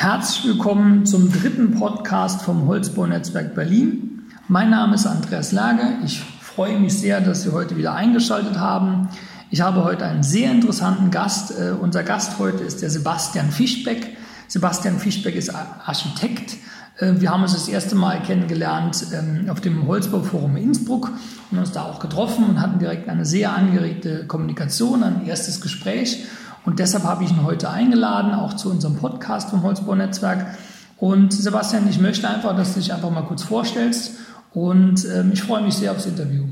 Herzlich willkommen zum dritten Podcast vom Holzbaunetzwerk Berlin. Mein Name ist Andreas Lage. Ich freue mich sehr, dass Sie heute wieder eingeschaltet haben. Ich habe heute einen sehr interessanten Gast. Uh, unser Gast heute ist der Sebastian Fischbeck. Sebastian Fischbeck ist Architekt. Uh, wir haben uns das erste Mal kennengelernt um, auf dem Holzbauforum Innsbruck und uns da auch getroffen und hatten direkt eine sehr angeregte Kommunikation, ein erstes Gespräch. Und deshalb habe ich ihn heute eingeladen, auch zu unserem Podcast vom Holzbau-Netzwerk. Und Sebastian, ich möchte einfach, dass du dich einfach mal kurz vorstellst. Und ähm, ich freue mich sehr aufs Interview.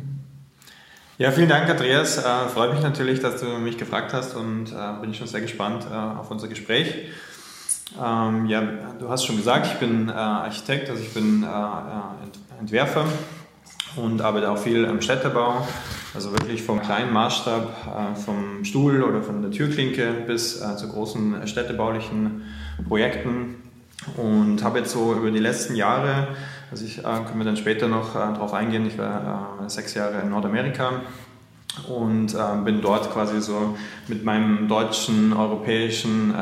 Ja, vielen Dank, Andreas. Äh, freut mich natürlich, dass du mich gefragt hast und äh, bin schon sehr gespannt äh, auf unser Gespräch. Ähm, ja, du hast schon gesagt, ich bin äh, Architekt, also ich bin äh, äh, Entwerfer und arbeite auch viel im Städtebau. Also wirklich vom kleinen Maßstab, äh, vom Stuhl oder von der Türklinke bis äh, zu großen städtebaulichen Projekten. Und habe jetzt so über die letzten Jahre, also ich äh, können wir dann später noch darauf eingehen, ich war sechs Jahre in Nordamerika und bin dort quasi so mit meinem deutschen, europäischen,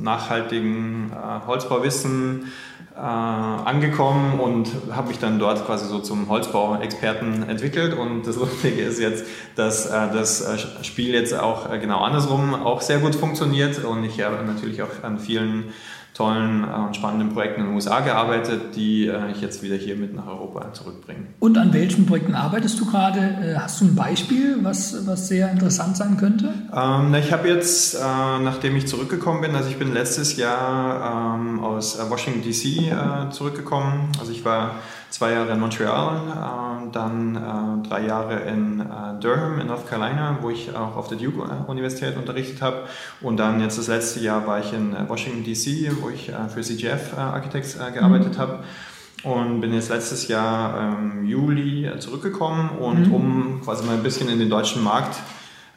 nachhaltigen Holzbauwissen äh, angekommen und habe mich dann dort quasi so zum Holzbau-Experten entwickelt. Und das Lustige ist jetzt, dass äh, das äh, Spiel jetzt auch äh, genau andersrum auch sehr gut funktioniert und ich habe natürlich auch an vielen tollen äh, und spannenden Projekten in den USA gearbeitet, die äh, ich jetzt wieder hier mit nach Europa zurückbringe. Und an welchen Projekten arbeitest du gerade? Äh, hast du ein Beispiel, was, was sehr interessant sein könnte? Ähm, ich habe jetzt, äh, nachdem ich zurückgekommen bin, also ich bin letztes Jahr ähm, aus Washington DC äh, zurückgekommen. Also ich war zwei Jahre in Montreal, äh, dann äh, drei Jahre in äh, Durham in North Carolina, wo ich auch auf der Duke-Universität unterrichtet habe. Und dann jetzt das letzte Jahr war ich in Washington DC, wo ich für CGF Architects gearbeitet mhm. habe und bin jetzt letztes Jahr im ähm, Juli zurückgekommen und mhm. um quasi mal ein bisschen in den deutschen Markt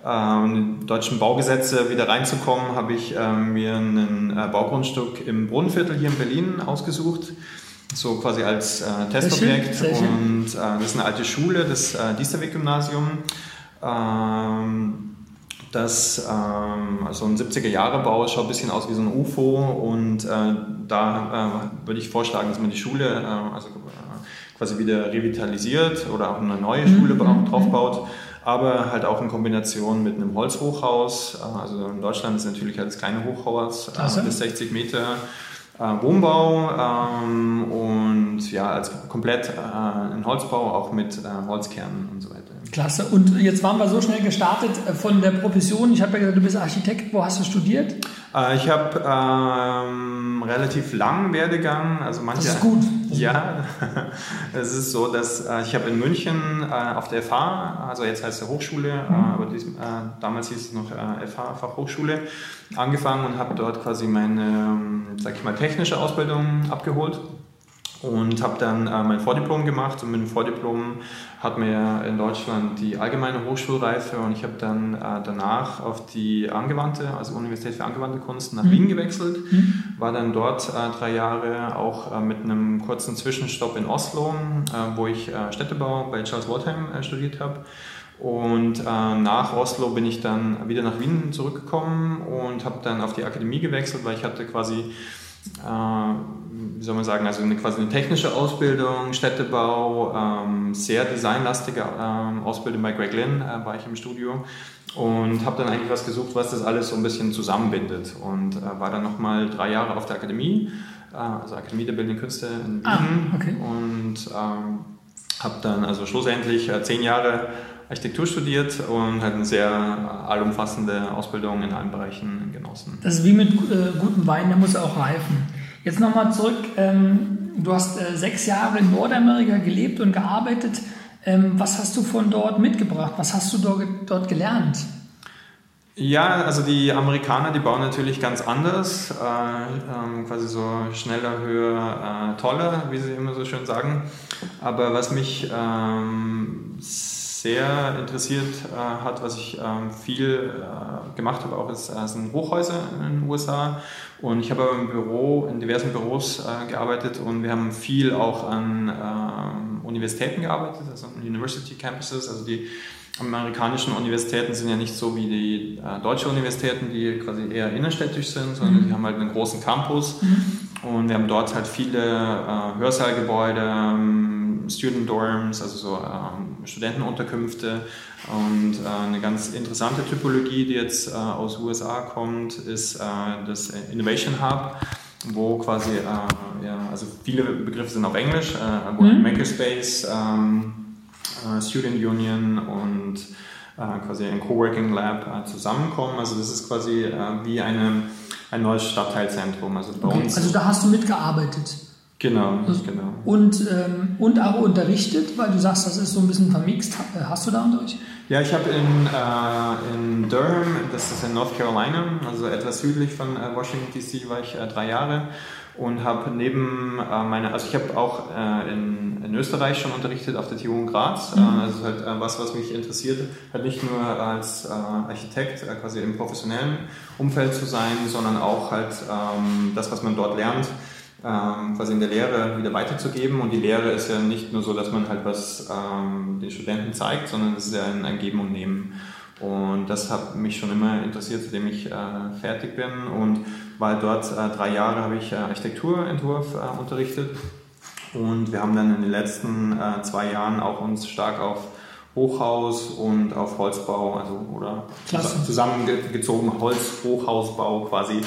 in die deutschen Baugesetze wieder reinzukommen, habe ich mir ein Baugrundstück im Brunnenviertel hier in Berlin ausgesucht so quasi als äh, Testobjekt. Sehr schön, sehr schön. Und äh, das ist eine alte Schule, das äh, Diesterweg-Gymnasium. Ähm, das ähm, also ein 70er-Jahre-Bau schaut ein bisschen aus wie so ein UFO und äh, da äh, würde ich vorschlagen, dass man die Schule äh, also, quasi wieder revitalisiert oder auch eine neue Schule mhm. draufbaut aber halt auch in Kombination mit einem Holzhochhaus. Also in Deutschland ist natürlich als kleine Hochhaus äh, bis 60 Meter äh, Wohnbau ähm, und ja, als komplett äh, ein Holzbau, auch mit äh, Holzkernen und so weiter. Klasse. Und jetzt waren wir so schnell gestartet äh, von der Profession. Ich habe ja gesagt, du bist Architekt. Wo hast du studiert? Äh, ich habe ähm, relativ langen Werdegang. Also manche, das ist gut. Ja, es ist so, dass äh, ich habe in München äh, auf der FH, also jetzt heißt es Hochschule, äh, mhm. aber dies, äh, damals hieß es noch FH, Fachhochschule, angefangen und habe dort quasi meine, ähm, sag ich mal, technische Ausbildung abgeholt und habe dann äh, mein Vordiplom gemacht und mit dem Vordiplom hat mir in Deutschland die allgemeine Hochschulreife und ich habe dann äh, danach auf die angewandte, also Universität für angewandte Kunst nach mhm. Wien gewechselt, mhm. war dann dort äh, drei Jahre auch äh, mit einem kurzen Zwischenstopp in Oslo, äh, wo ich äh, Städtebau bei Charles Waldheim studiert habe. Und nach Oslo bin ich dann wieder nach Wien zurückgekommen und habe dann auf die Akademie gewechselt, weil ich hatte quasi wie soll man sagen, also eine, quasi eine technische Ausbildung, Städtebau, ähm, sehr designlastige ähm, Ausbildung bei Greg Lynn äh, war ich im Studio und habe dann eigentlich was gesucht, was das alles so ein bisschen zusammenbindet und äh, war dann nochmal drei Jahre auf der Akademie, äh, also Akademie der Bildenden Künste in Wien ah, okay. und ähm, habe dann also schlussendlich äh, zehn Jahre Architektur studiert und hat eine sehr allumfassende Ausbildung in allen Bereichen genossen. Das ist wie mit äh, gutem Wein, der muss auch reifen. Jetzt nochmal zurück. Ähm, du hast äh, sechs Jahre in Nordamerika gelebt und gearbeitet. Ähm, was hast du von dort mitgebracht? Was hast du dort, dort gelernt? Ja, also die Amerikaner, die bauen natürlich ganz anders, äh, ähm, quasi so schneller, höher, äh, toller, wie sie immer so schön sagen. Aber was mich ähm, sehr interessiert äh, hat, was ich ähm, viel äh, gemacht habe, auch ist, äh, sind Hochhäuser in den USA. Und ich habe aber im Büro, in diversen Büros äh, gearbeitet und wir haben viel auch an ähm, Universitäten gearbeitet, also University Campuses, also die amerikanischen Universitäten sind ja nicht so wie die äh, deutschen Universitäten, die quasi eher innerstädtisch sind, sondern mhm. die haben halt einen großen Campus. Mhm. Und wir haben dort halt viele äh, Hörsaal-Gebäude, ähm, Student Dorms, also so ähm, Studentenunterkünfte. Und äh, eine ganz interessante Typologie, die jetzt äh, aus USA kommt, ist äh, das Innovation Hub wo quasi, äh, ja, also viele Begriffe sind auf Englisch, äh, mhm. Makerspace, ähm, äh, Student Union und quasi ein Coworking Lab zusammenkommen. Also das ist quasi wie eine, ein neues Stadtteilzentrum. Also bei okay. uns. Also da hast du mitgearbeitet. Genau, also, genau. Und, ähm, und auch unterrichtet, weil du sagst, das ist so ein bisschen vermixt. Hast du da Unterricht? Ja, ich habe in, äh, in Durham, das ist in North Carolina, also etwas südlich von äh, Washington DC, war ich äh, drei Jahre und habe neben äh, meiner, also ich habe auch äh, in, in, Österreich schon unterrichtet auf der TU in Graz. Mhm. Äh, also halt äh, was, was mich interessiert, halt nicht nur als äh, Architekt äh, quasi im professionellen Umfeld zu sein, sondern auch halt ähm, das, was man dort lernt, ähm, quasi in der Lehre wieder weiterzugeben. Und die Lehre ist ja nicht nur so, dass man halt was ähm, den Studenten zeigt, sondern es ist ja ein, ein Geben und Nehmen. Und das hat mich schon immer interessiert, seitdem ich äh, fertig bin. Und weil dort äh, drei Jahre habe ich äh, Architekturentwurf äh, unterrichtet. Und wir haben dann in den letzten äh, zwei Jahren auch uns stark auf Hochhaus und auf Holzbau, also oder Klasse. zusammengezogen Holz-Hochhausbau quasi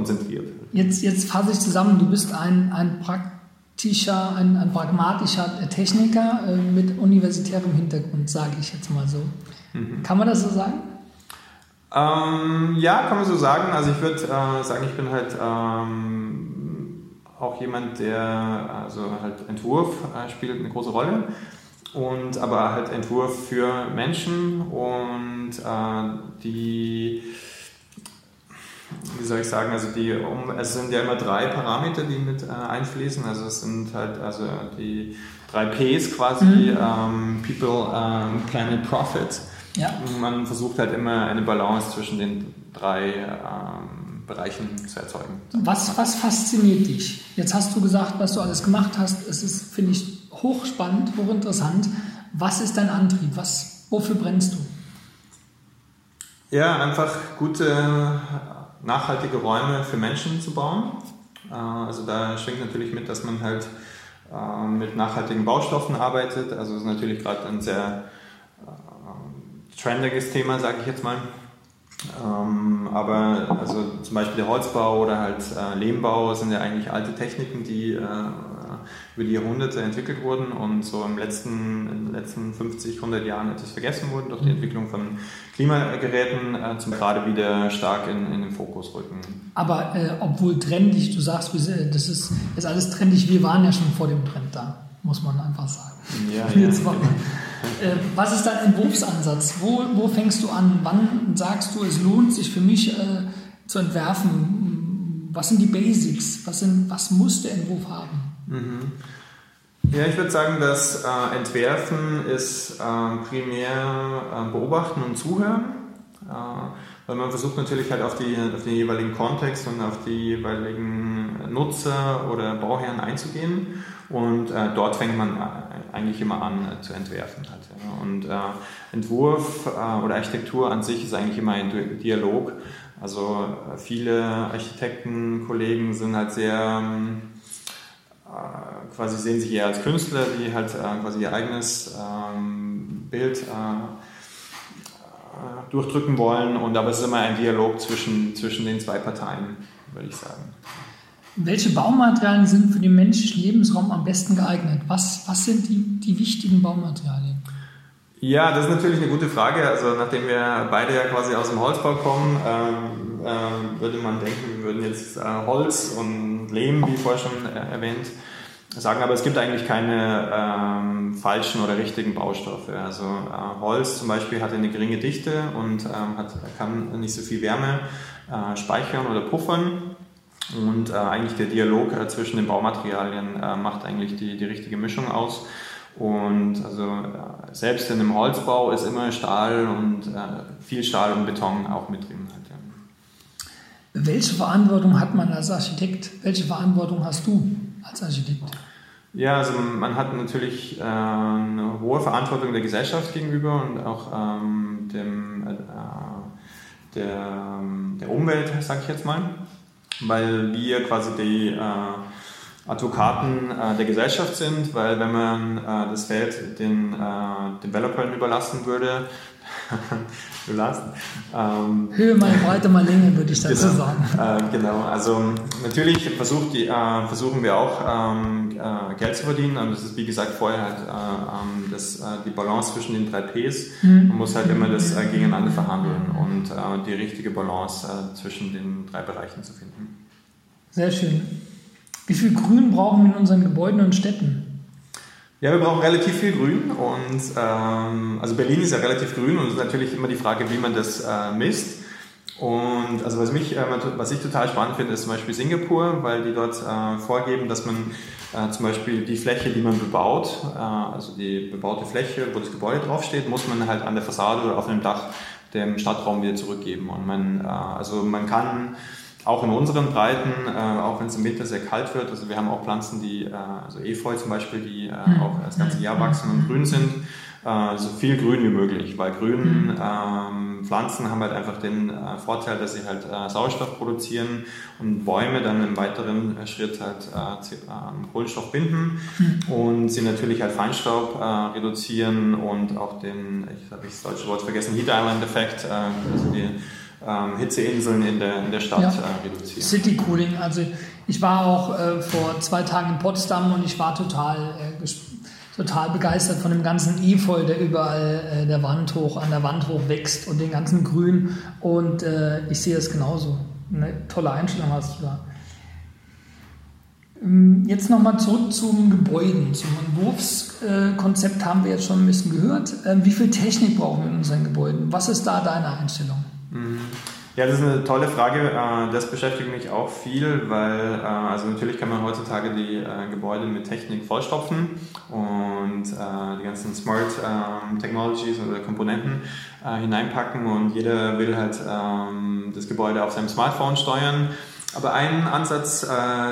konzentriert. Jetzt, jetzt fasse ich zusammen, du bist ein, ein praktischer, ein, ein pragmatischer Techniker äh, mit universitärem Hintergrund, sage ich jetzt mal so. Mhm. Kann man das so sagen? Ähm, ja, kann man so sagen. Also ich würde äh, sagen, ich bin halt ähm, auch jemand, der also halt Entwurf äh, spielt eine große Rolle und aber halt Entwurf für Menschen und äh, die wie soll ich sagen, also die um, es sind ja immer drei Parameter, die mit äh, einfließen. Also es sind halt also die drei Ps quasi, mhm. ähm, People, ähm, Planet, Profit. Ja. Man versucht halt immer eine Balance zwischen den drei ähm, Bereichen zu erzeugen. Was, was fasziniert dich? Jetzt hast du gesagt, was du alles gemacht hast. Es ist, finde ich, hochspannend, hochinteressant. Was ist dein Antrieb? Was, wofür brennst du? Ja, einfach gute nachhaltige Räume für Menschen zu bauen. Äh, also da schwingt natürlich mit, dass man halt äh, mit nachhaltigen Baustoffen arbeitet. Also das ist natürlich gerade ein sehr äh, trendiges Thema, sage ich jetzt mal. Ähm, aber also zum Beispiel der Holzbau oder halt Lehmbau sind ja eigentlich alte Techniken, die über die Jahrhunderte entwickelt wurden und so im letzten, in den letzten 50, 100 Jahren etwas vergessen wurden durch die mhm. Entwicklung von Klimageräten äh, zum gerade wieder stark in, in den Fokus rücken. Aber äh, obwohl trendig, du sagst, das ist, ist alles trendig, wir waren ja schon vor dem Trend da, muss man einfach sagen. Ja, ja. äh, was ist dein Entwurfsansatz? Wo, wo fängst du an? Wann sagst du, es lohnt sich für mich äh, zu entwerfen? Was sind die Basics? Was, sind, was muss der Entwurf haben? Mhm. Ja, ich würde sagen, das äh, Entwerfen ist äh, primär äh, Beobachten und Zuhören, äh, weil man versucht natürlich halt auf, die, auf den jeweiligen Kontext und auf die jeweiligen Nutzer oder Bauherren einzugehen und äh, dort fängt man äh, eigentlich immer an zu entwerfen. Halt, ja. Und Entwurf oder Architektur an sich ist eigentlich immer ein Dialog. Also viele Architekten, Kollegen sind halt sehr ähm, äh, quasi sehen sich eher als Künstler, die halt äh, quasi ihr eigenes ähm, Bild äh, durchdrücken wollen. Und aber es ist immer ein Dialog zwischen, zwischen den zwei Parteien, würde ich sagen. Welche Baumaterialien sind für den menschlichen Lebensraum am besten geeignet? Was, was sind die, die wichtigen Baumaterialien? Ja, das ist natürlich eine gute Frage. Also nachdem wir beide ja quasi aus dem Holzbau kommen, ähm, äh, würde man denken, wir würden jetzt äh, Holz und Lehm, wie vorher schon äh, erwähnt, sagen. Aber es gibt eigentlich keine ähm, falschen oder richtigen Baustoffe. Also äh, Holz zum Beispiel hat eine geringe Dichte und ähm, hat, kann nicht so viel Wärme äh, speichern oder puffern. Und äh, eigentlich der Dialog zwischen den Baumaterialien macht eigentlich die, die richtige Mischung aus. Und also selbst in einem Holzbau ist immer Stahl und äh, viel Stahl und Beton auch mit drin. Welche Verantwortung hat man als Architekt? Welche Verantwortung hast du als Architekt? Ja, also man hat natürlich äh, eine hohe Verantwortung der Gesellschaft gegenüber und auch ähm, dem, äh, der, der Umwelt, sage ich jetzt mal, weil wir quasi die äh, Advokaten äh, der Gesellschaft sind, weil wenn man äh, das Feld den äh, Developern überlassen würde, du lachst. Ähm, Höhe mal Breite mal Länge, würde ich dazu genau, sagen. Äh, genau, also natürlich versucht die, äh, versuchen wir auch ähm, äh, Geld zu verdienen. Und das ist wie gesagt vorher halt äh, ähm, das, äh, die Balance zwischen den drei Ps. Mhm. Man muss halt immer das äh, gegeneinander verhandeln und die richtige Balance zwischen den drei Bereichen zu finden. Sehr schön. Wie viel Grün brauchen wir in unseren Gebäuden und Städten? Ja, wir brauchen relativ viel Grün und ähm, also Berlin ist ja relativ grün und es ist natürlich immer die Frage, wie man das äh, misst. Und also was, mich, äh, was ich total spannend finde, ist zum Beispiel Singapur, weil die dort äh, vorgeben, dass man äh, zum Beispiel die Fläche, die man bebaut, äh, also die bebaute Fläche, wo das Gebäude draufsteht, muss man halt an der Fassade oder auf dem Dach dem Stadtraum wieder zurückgeben. Und man, äh, also man kann auch in unseren Breiten, äh, auch wenn es im Winter sehr kalt wird. Also wir haben auch Pflanzen, die, äh, also Efeu zum Beispiel, die äh, mhm. auch das ganze Jahr wachsen und grün sind. Äh, so viel grün wie möglich, weil grün mhm. ähm, Pflanzen haben halt einfach den äh, Vorteil, dass sie halt äh, Sauerstoff produzieren und Bäume dann im weiteren Schritt halt ähm, Kohlenstoff binden mhm. und sie natürlich halt Feinstaub reduzieren und auch den, ich habe das deutsche Wort vergessen, Heat Island Effekt, also die ähm, Hitzeinseln in der, in der Stadt ja. äh, reduzieren. City Cooling, also ich war auch äh, vor zwei Tagen in Potsdam und ich war total, äh, total begeistert von dem ganzen Efeu, der überall äh, der Wand hoch, an der Wand hoch wächst und den ganzen Grün und äh, ich sehe es genauso. Eine tolle Einstellung hast du da. Ähm, jetzt nochmal zurück zum Gebäuden, zum Entwurfskonzept haben wir jetzt schon ein bisschen gehört. Ähm, wie viel Technik brauchen wir in unseren Gebäuden? Was ist da deine Einstellung? Mhm. Ja, das ist eine tolle Frage. Äh, das beschäftigt mich auch viel, weil äh, also natürlich kann man heutzutage die äh, Gebäude mit Technik vollstopfen und die ganzen Smart ähm, Technologies oder Komponenten hineinpacken und jeder will halt ähm, das Gebäude auf seinem Smartphone steuern. Aber ein Ansatz,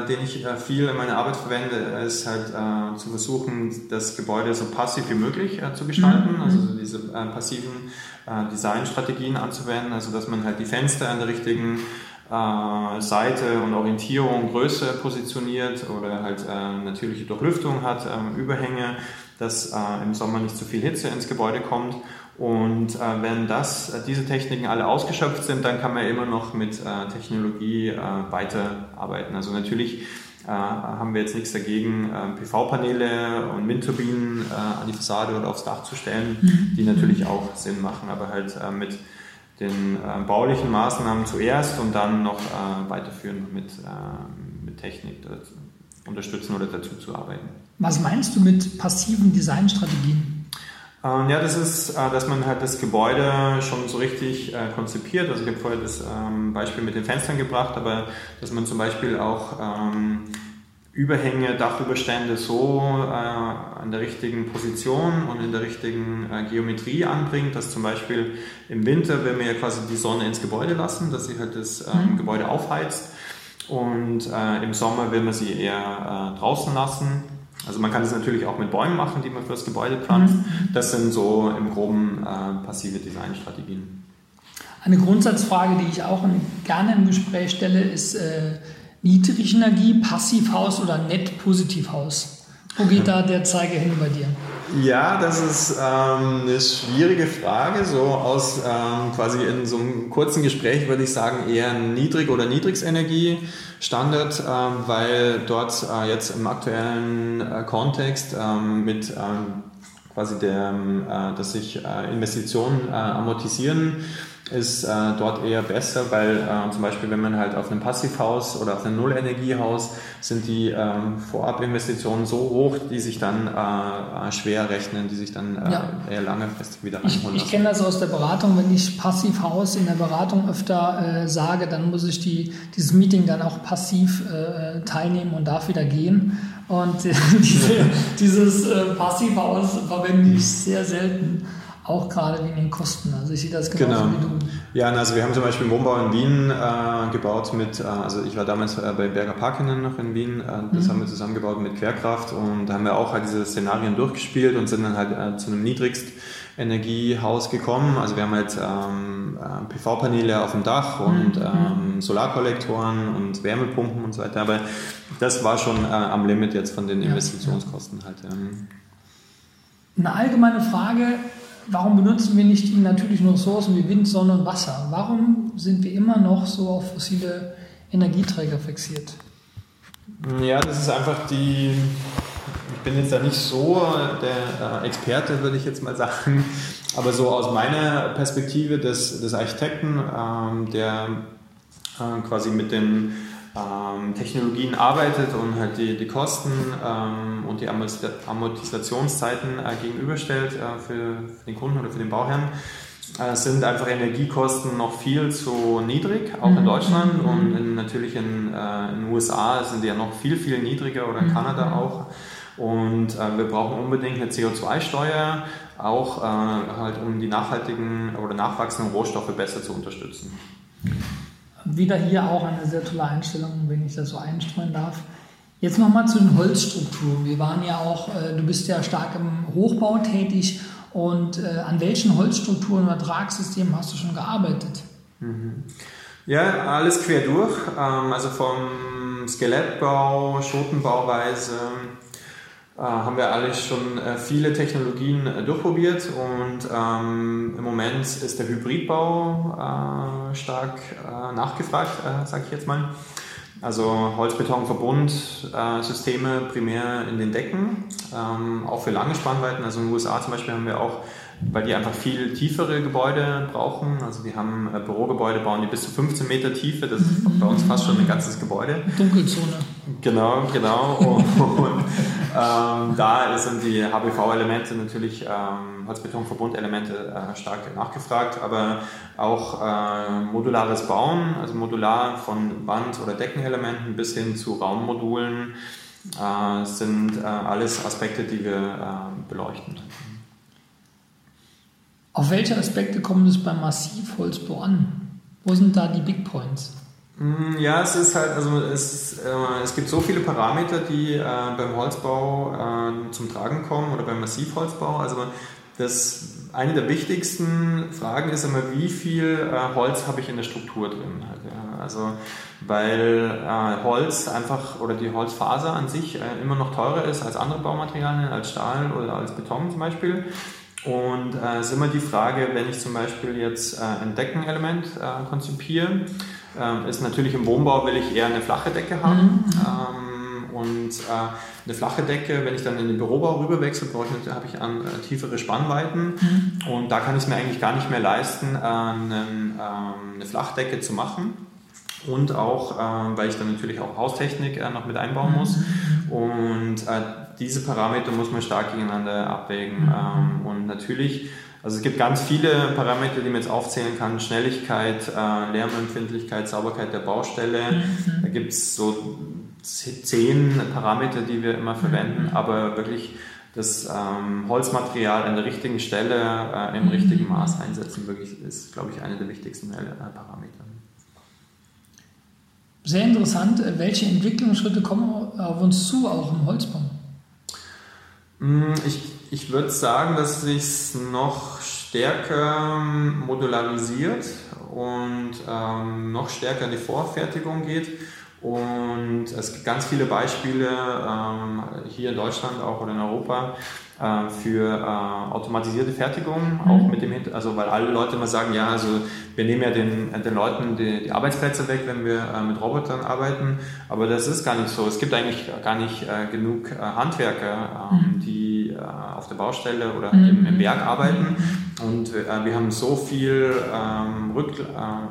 den ich viel in meiner Arbeit verwende, ist halt zu versuchen, das Gebäude so passiv wie möglich zu gestalten, mhm. also diese passiven äh, Designstrategien anzuwenden, also dass man halt die Fenster an der richtigen äh, Seite und Orientierung, Größe positioniert oder halt äh, natürliche Durchlüftung hat, äh, Überhänge, dass äh, im Sommer nicht zu viel Hitze ins Gebäude kommt. Und äh, wenn das, diese Techniken alle ausgeschöpft sind, dann kann man immer noch mit Technologie weiterarbeiten. Also natürlich haben wir jetzt nichts dagegen, äh, PV-Paneele und Windturbinen äh, an die Fassade oder aufs Dach zu stellen, mhm. die natürlich auch Sinn machen, aber halt mit den baulichen Maßnahmen zuerst und dann noch weiterführen mit, mit Technik unterstützen oder dazu zu arbeiten. Was meinst du mit passiven Designstrategien? Ähm, ja, das ist, dass man halt das Gebäude schon so richtig konzipiert. Also ich habe vorher das ähm, Beispiel mit den Fenstern gebracht, aber dass man zum Beispiel auch ähm, Überhänge, Dachüberstände so äh, an der richtigen Position und in der richtigen äh, Geometrie anbringt, dass zum Beispiel im Winter, wenn wir ja quasi die Sonne ins Gebäude lassen, dass sie halt das ähm, mhm. Gebäude aufheizt und äh, im Sommer will man sie eher äh, draußen lassen. Also man kann das natürlich auch mit Bäumen machen, die man fürs Gebäude pflanzt. Mhm. Das sind so im groben äh, passive Designstrategien. Eine Grundsatzfrage, die ich auch gerne im Gespräch stelle, ist, äh, Niedrigenergie, Passivhaus oder Net-Positivhaus? Wo geht da der Zeiger hin bei dir? Ja, das ist ähm, eine schwierige Frage. So aus ähm, quasi in so einem kurzen Gespräch würde ich sagen eher Niedrig- oder Niedrigsenergie-Standard, ähm, weil dort äh, jetzt im aktuellen äh, Kontext ähm, mit ähm, quasi der, äh, dass sich äh, Investitionen äh, amortisieren ist äh, dort eher besser, weil äh, zum Beispiel, wenn man halt auf einem Passivhaus oder auf einem Nullenergiehaus sind die ähm, Vorabinvestitionen so hoch, die sich dann äh, schwer rechnen, die sich dann äh, ja. eher langfristig wieder reinholen. Ich, ich kenne das aus der Beratung, wenn ich Passivhaus in der Beratung öfter äh, sage, dann muss ich die, dieses Meeting dann auch passiv äh, teilnehmen und darf wieder gehen. Und diese, dieses Passivhaus verwende ich sehr selten. Auch gerade wegen den Kosten. Also ich sehe das genauso genau. wie du. Ja, also wir haben zum Beispiel einen Wohnbau in Wien äh, gebaut mit, äh, also ich war damals äh, bei Berger Parkinen noch in Wien, äh, das mhm. haben wir zusammengebaut mit Querkraft und da haben wir auch halt diese Szenarien durchgespielt und sind dann halt äh, zu einem niedrigst Energiehaus gekommen. Also wir haben halt ähm, äh, PV-Paneele auf dem Dach und mhm. ähm, Solarkollektoren und Wärmepumpen und so weiter. Aber das war schon am Limit jetzt von den Investitionskosten halt. Ähm. Eine allgemeine Frage, warum benutzen wir nicht die natürlichen Ressourcen wie Wind, Sonne und Wasser? Warum sind wir immer noch so auf fossile Energieträger fixiert? Ja, das ist einfach die, ich bin jetzt da nicht so der äh, Experte, würde ich jetzt mal sagen, aber so aus meiner Perspektive des, des Architekten, ähm, der äh, quasi mit den ähm, Technologien arbeitet und halt die, die Kosten ähm, und die Amortisationszeiten äh, gegenüberstellt äh, für, den Kunden oder für den Bauherrn, äh, sind einfach Energiekosten noch viel zu niedrig, auch in mhm. Deutschland mhm. und in, natürlich in, den USA sind die ja noch viel, viel niedriger oder in Kanada mhm. auch. Und äh, wir brauchen unbedingt eine CO2-Steuer, auch äh, halt um die nachhaltigen oder nachwachsenden Rohstoffe besser zu unterstützen. Wieder hier auch eine sehr tolle Einstellung, wenn ich das so einstreuen darf. Jetzt nochmal zu den Holzstrukturen. Wir waren ja auch, äh, du bist ja stark im Hochbau tätig und äh, an welchen Holzstrukturen oder Tragsystemen hast du schon gearbeitet? Mhm. Ja, alles quer durch. Ähm, also vom Skelettbau, Schotenbauweise, äh, haben wir alle schon äh, viele Technologien äh, durchprobiert und ähm, im Moment ist der Hybridbau äh, stark nachgefragt, sage ich jetzt mal. Also Holzbetonverbundsysteme primär in den Decken, ähm, auch für lange Spannweiten. Also in den USA zum Beispiel haben wir auch weil die einfach viel tiefere Gebäude brauchen. Also wir haben äh, Bürogebäude, bauen die bis zu 15 Meter Tiefe. Das ist bei uns fast schon ein ganzes Gebäude. Dunkelzone. Genau, genau. Und ähm, da sind die HBV-Elemente natürlich, ähm, Holzbetonverbundelemente äh, stark nachgefragt, aber auch äh, modulares Bauen, also modular von Wand- oder Deckenelementen bis hin zu Raummodulen, äh, sind äh, alles Aspekte, die wir äh, beleuchten. Auf welche Aspekte kommt es beim Massivholzbau an? Wo sind da die Big Points? Mm, ja, es ist halt, also es, äh, es gibt so viele Parameter, die äh, beim Holzbau äh, zum Tragen kommen oder beim Massivholzbau. Also das, eine der wichtigsten Fragen ist immer, wie viel äh, Holz habe ich in der Struktur drin? Halt, ja. Also weil äh, Holz einfach oder die Holzfaser an sich äh, immer noch teurer ist als andere Baumaterialien, als Stahl oder als Beton zum Beispiel. Und äh, ist immer die Frage, wenn ich zum Beispiel jetzt ein Deckenelement konzipiere, äh, ist natürlich im Wohnbau will ich eher eine flache Decke haben. Mhm. Ähm, und äh, eine flache Decke, wenn ich dann in den Bürobau ich, habe ich an, äh, tiefere Spannweiten. Mhm. Und da kann ich es mir eigentlich gar nicht mehr leisten, einen, ähm, eine Flachdecke zu machen und auch, äh, weil ich dann natürlich auch Haustechnik äh, noch mit einbauen muss. Mhm. Und äh, diese Parameter muss man stark gegeneinander abwägen. Mhm. Ähm, und natürlich, also es gibt ganz viele Parameter, die man jetzt aufzählen kann. Schnelligkeit, äh, Lärmempfindlichkeit, Sauberkeit der Baustelle. Mhm. Da gibt es so zehn Parameter, die wir immer verwenden, mhm. aber wirklich das ähm, Holzmaterial an der richtigen Stelle äh, im richtigen Maß einsetzen, wirklich ist, glaube ich, einer der wichtigsten äh, Parameter. Sehr interessant. Welche Entwicklungsschritte kommen auf uns zu, auch im Holzbau? Mm, ich, ich würde sagen, dass sich noch stärker modularisiert und ähm, noch stärker in die Vorfertigung geht. Und es gibt ganz viele Beispiele ähm, hier in Deutschland auch oder in Europa, äh, für äh, automatisierte Fertigung, mhm. auch mit dem Hinter also weil alle Leute immer sagen, ja, also wir nehmen ja den, den Leuten die, die Arbeitsplätze weg, wenn wir äh, mit Robotern arbeiten, aber das ist gar nicht so. Es gibt eigentlich gar nicht äh, genug äh, Handwerker, ähm, mhm. die auf der Baustelle oder mhm. im, im, Werk arbeiten und wir haben so viel ähm, Rück,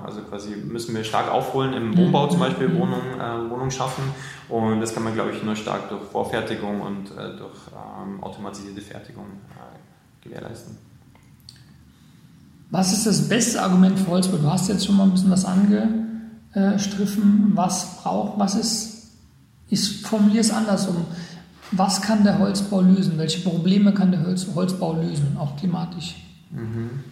also quasi müssen wir stark aufholen im Wohnbau zum Beispiel mhm. Wohnungen Wohnung schaffen und das kann man, glaube ich, nur stark durch Vorfertigung und äh, durch ähm, automatisierte Fertigung äh, gewährleisten. Was ist das beste Argument für Holzbau? Du hast jetzt schon mal ein bisschen was angestriffen. Was braucht, was ist, ich formuliere es andersrum. Was kann der Holzbau lösen? Welche Probleme kann der Holz, Holzbau lösen, auch klimatisch? Mhm.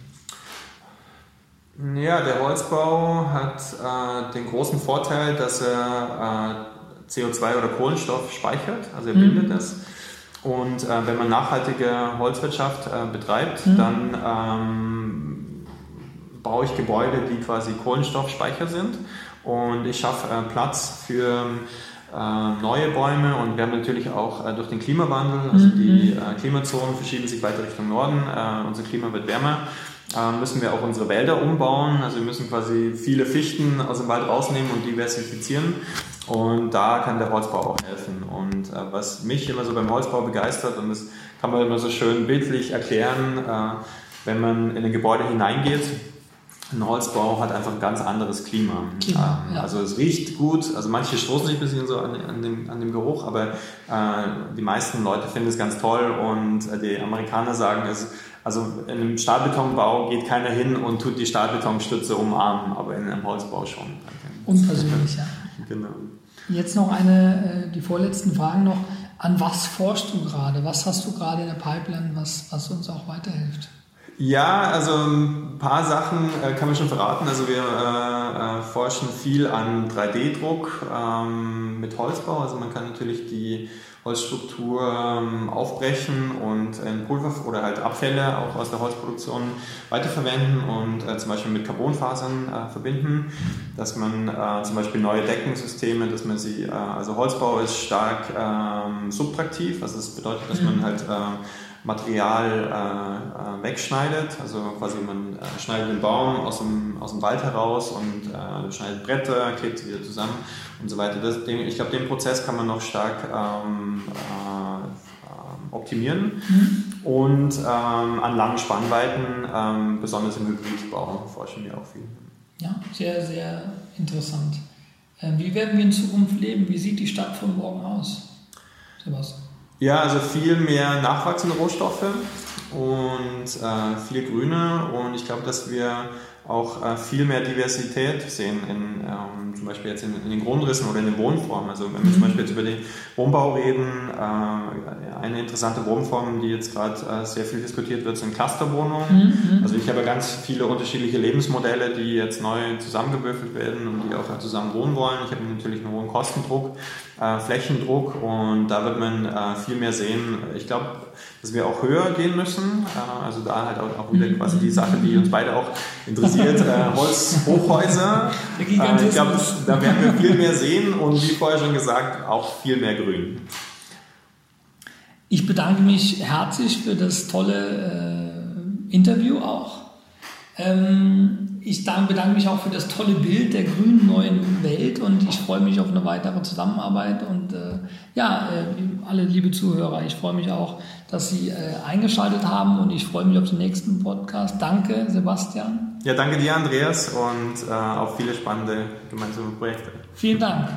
Ja, der Holzbau hat äh, den großen Vorteil, dass er äh, CO2 oder Kohlenstoff speichert, also er mhm. bindet es. Und äh, wenn man nachhaltige Holzwirtschaft äh, betreibt, mhm. dann ähm, baue ich Gebäude, die quasi Kohlenstoffspeicher sind. Und ich schaffe äh, Platz für neue Bäume und wir haben natürlich auch durch den Klimawandel, also mhm. die Klimazonen verschieben sich weiter Richtung Norden, unser Klima wird wärmer ähm, müssen wir auch unsere Wälder umbauen. Also wir müssen quasi viele Fichten aus dem Wald rausnehmen und diversifizieren. Und da kann der Holzbau auch helfen. Und äh, was mich immer so beim Holzbau begeistert, und das kann man immer so schön bildlich erklären, äh, wenn man in ein Gebäude hineingeht, ein Holzbau hat einfach ein ganz anderes Klima. Klima ähm, ja. Also es riecht gut, also manche stoßen sich ein bisschen so an, an, dem, an dem Geruch, aber äh, die meisten Leute finden es ganz toll und äh, die Amerikaner sagen es, also in einem Stahlbetonbau geht keiner hin und tut die Stahlbetonstütze umarmen, aber in einem Holzbau schon. Unpersönlich, ja. Genau. Jetzt noch eine, äh, die vorletzten Fragen noch. An was forschst du gerade? Was hast du gerade in der Pipeline, was, was uns auch weiterhilft? Ja, also ein paar Sachen äh, kann man schon verraten. Also wir äh, äh forschen viel an 3D-Druck ähm, mit Holzbau. Also man kann natürlich die Holzstruktur ähm, aufbrechen und in Pulver oder halt Abfälle auch aus der Holzproduktion weiterverwenden und äh, zum Beispiel mit Carbonfasern äh, verbinden, dass man äh, zum Beispiel neue Deckensysteme, dass man sie, also Holzbau ist stark ähm, subtraktiv, also das bedeutet, dass man mhm. halt äh, Material äh, wegschneidet. Also quasi man äh, schneidet den Baum aus dem, aus dem Wald heraus und äh, schneidet Bretter, klebt sie wieder zusammen und so weiter. Das, den, ich glaube, den Prozess kann man noch stark ähm, äh, optimieren. Mhm. Und ähm, an langen Spannweiten, ähm, besonders im Hybridbau, forschen wir auch viel. Ja, sehr, sehr interessant. Äh, wie werden wir in Zukunft leben? Wie sieht die Stadt von morgen aus, Sebastian? Ja, also viel mehr nachwachsende Rohstoffe und äh, viel Grüne und ich glaube, dass wir auch äh, viel mehr Diversität sehen, in, ähm, zum Beispiel jetzt in, in, den Grundrissen oder in den Wohnformen. Also wenn wir zum mhm. Beispiel jetzt über den Wohnbau reden, äh, eine interessante Wohnform, die jetzt gerade äh, sehr viel diskutiert wird, sind Clusterwohnungen. Mhm. Also ich habe ganz viele unterschiedliche Lebensmodelle, die jetzt neu zusammengewürfelt werden und die auch zusammen wohnen wollen. Ich habe natürlich einen hohen Kostendruck, äh, Flächendruck und da wird man äh, viel mehr sehen. Ich glaube, dass wir auch höher gehen müssen. Äh, also da halt auch, wieder quasi die Sache, die uns beide auch interessiert, äh, Holzhochhäuser. Äh, ich glaube, da werden wir viel mehr sehen und wie vorher schon gesagt, auch viel mehr Grün. Ich bedanke mich herzlich für das tolle äh, Interview auch. Ähm, ich bedanke mich auch für das tolle Bild der grünen neuen Welt und ich freue mich auf eine weitere Zusammenarbeit. Und äh, ja, äh, alle liebe Zuhörer, ich freue mich auch, dass Sie äh, eingeschaltet haben und ich freue mich auf den nächsten Podcast. Danke, Sebastian. Ja, danke dir, Andreas, und äh, auf viele spannende gemeinsame Projekte. Vielen Dank.